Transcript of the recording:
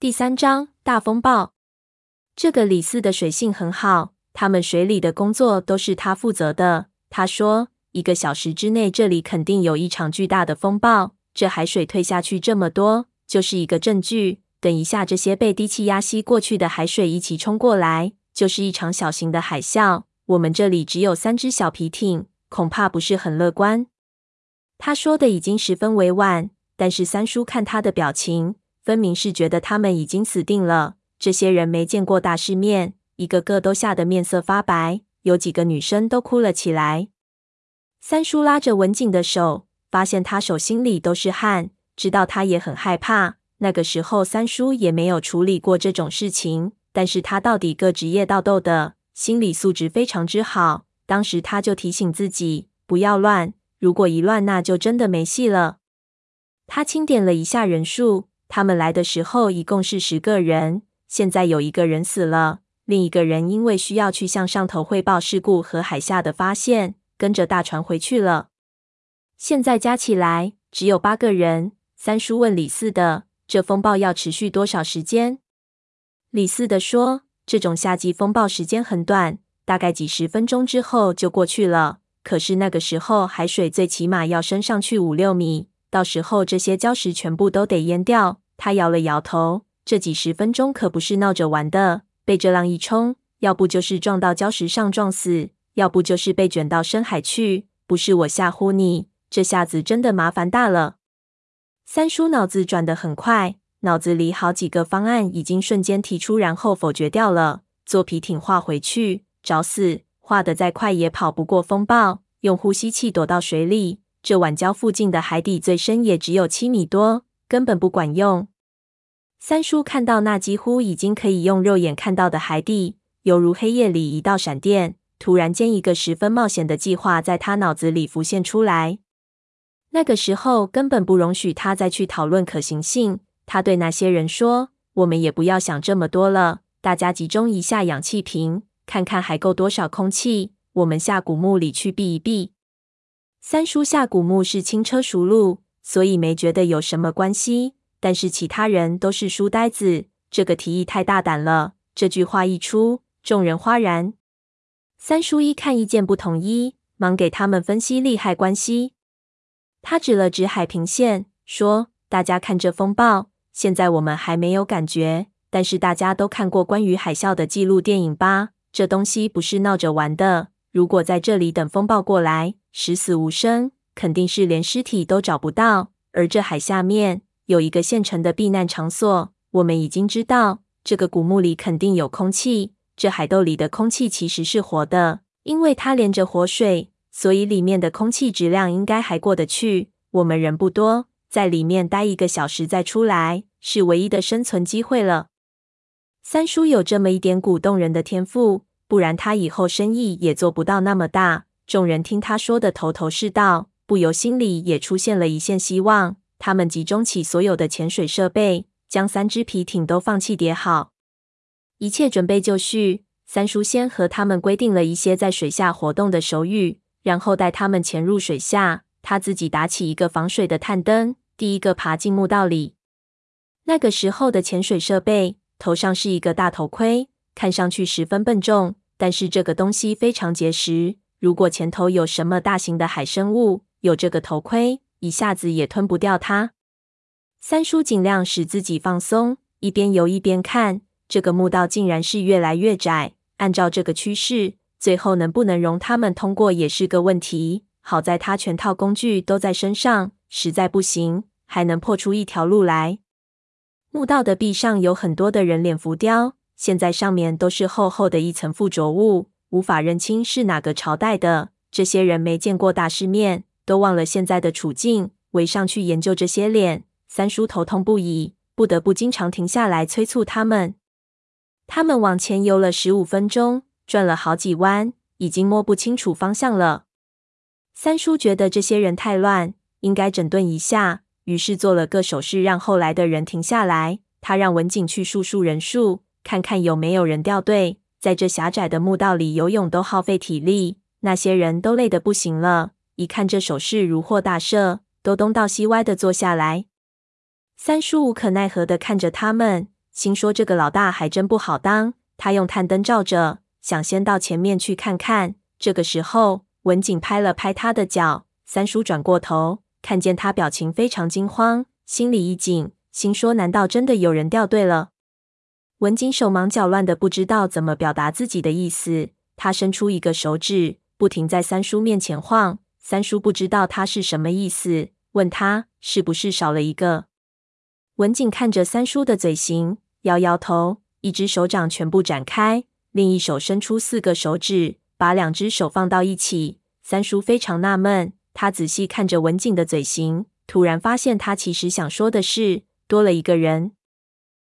第三章大风暴。这个李四的水性很好，他们水里的工作都是他负责的。他说，一个小时之内这里肯定有一场巨大的风暴。这海水退下去这么多，就是一个证据。等一下，这些被低气压吸过去的海水一起冲过来，就是一场小型的海啸。我们这里只有三只小皮艇，恐怕不是很乐观。他说的已经十分委婉，但是三叔看他的表情。分明是觉得他们已经死定了。这些人没见过大世面，一个个都吓得面色发白，有几个女生都哭了起来。三叔拉着文景的手，发现他手心里都是汗，知道他也很害怕。那个时候，三叔也没有处理过这种事情，但是他到底个职业道斗的，心理素质非常之好。当时他就提醒自己不要乱，如果一乱，那就真的没戏了。他清点了一下人数。他们来的时候一共是十个人，现在有一个人死了，另一个人因为需要去向上头汇报事故和海下的发现，跟着大船回去了。现在加起来只有八个人。三叔问李四的：“这风暴要持续多少时间？”李四的说：“这种夏季风暴时间很短，大概几十分钟之后就过去了。可是那个时候海水最起码要升上去五六米。”到时候这些礁石全部都得淹掉。他摇了摇头，这几十分钟可不是闹着玩的。被这浪一冲，要不就是撞到礁石上撞死，要不就是被卷到深海去。不是我吓唬你，这下子真的麻烦大了。三叔脑子转得很快，脑子里好几个方案已经瞬间提出，然后否决掉了。坐皮艇划回去，找死！划得再快也跑不过风暴。用呼吸器躲到水里。这晚礁附近的海底最深也只有七米多，根本不管用。三叔看到那几乎已经可以用肉眼看到的海底，犹如黑夜里一道闪电。突然间，一个十分冒险的计划在他脑子里浮现出来。那个时候根本不容许他再去讨论可行性。他对那些人说：“我们也不要想这么多了，大家集中一下氧气瓶，看看还够多少空气。我们下古墓里去避一避。”三叔下古墓是轻车熟路，所以没觉得有什么关系。但是其他人都是书呆子，这个提议太大胆了。这句话一出，众人哗然。三叔一看意见不统一，忙给他们分析利害关系。他指了指海平线，说：“大家看这风暴，现在我们还没有感觉，但是大家都看过关于海啸的纪录电影吧？这东西不是闹着玩的。如果在这里等风暴过来，”十死无生，肯定是连尸体都找不到。而这海下面有一个现成的避难场所，我们已经知道，这个古墓里肯定有空气。这海斗里的空气其实是活的，因为它连着活水，所以里面的空气质量应该还过得去。我们人不多，在里面待一个小时再出来，是唯一的生存机会了。三叔有这么一点鼓动人的天赋，不然他以后生意也做不到那么大。众人听他说的头头是道，不由心里也出现了一线希望。他们集中起所有的潜水设备，将三只皮艇都放气叠好，一切准备就绪。三叔先和他们规定了一些在水下活动的手语，然后带他们潜入水下。他自己打起一个防水的探灯，第一个爬进墓道里。那个时候的潜水设备，头上是一个大头盔，看上去十分笨重，但是这个东西非常结实。如果前头有什么大型的海生物，有这个头盔，一下子也吞不掉它。三叔尽量使自己放松，一边游一边看，这个墓道竟然是越来越窄。按照这个趋势，最后能不能容他们通过也是个问题。好在他全套工具都在身上，实在不行，还能破出一条路来。墓道的壁上有很多的人脸浮雕，现在上面都是厚厚的一层附着物。无法认清是哪个朝代的，这些人没见过大世面，都忘了现在的处境，围上去研究这些脸。三叔头痛不已，不得不经常停下来催促他们。他们往前游了十五分钟，转了好几弯，已经摸不清楚方向了。三叔觉得这些人太乱，应该整顿一下，于是做了个手势，让后来的人停下来。他让文景去数数人数，看看有没有人掉队。在这狭窄的墓道里游泳都耗费体力，那些人都累得不行了。一看这手势如获大赦，都东倒西歪地坐下来。三叔无可奈何地看着他们，心说这个老大还真不好当。他用探灯照着，想先到前面去看看。这个时候，文景拍了拍他的脚，三叔转过头，看见他表情非常惊慌，心里一紧，心说：难道真的有人掉队了？文景手忙脚乱的，不知道怎么表达自己的意思。他伸出一个手指，不停在三叔面前晃。三叔不知道他是什么意思，问他是不是少了一个。文景看着三叔的嘴型，摇摇头。一只手掌全部展开，另一手伸出四个手指，把两只手放到一起。三叔非常纳闷，他仔细看着文景的嘴型，突然发现他其实想说的是多了一个人。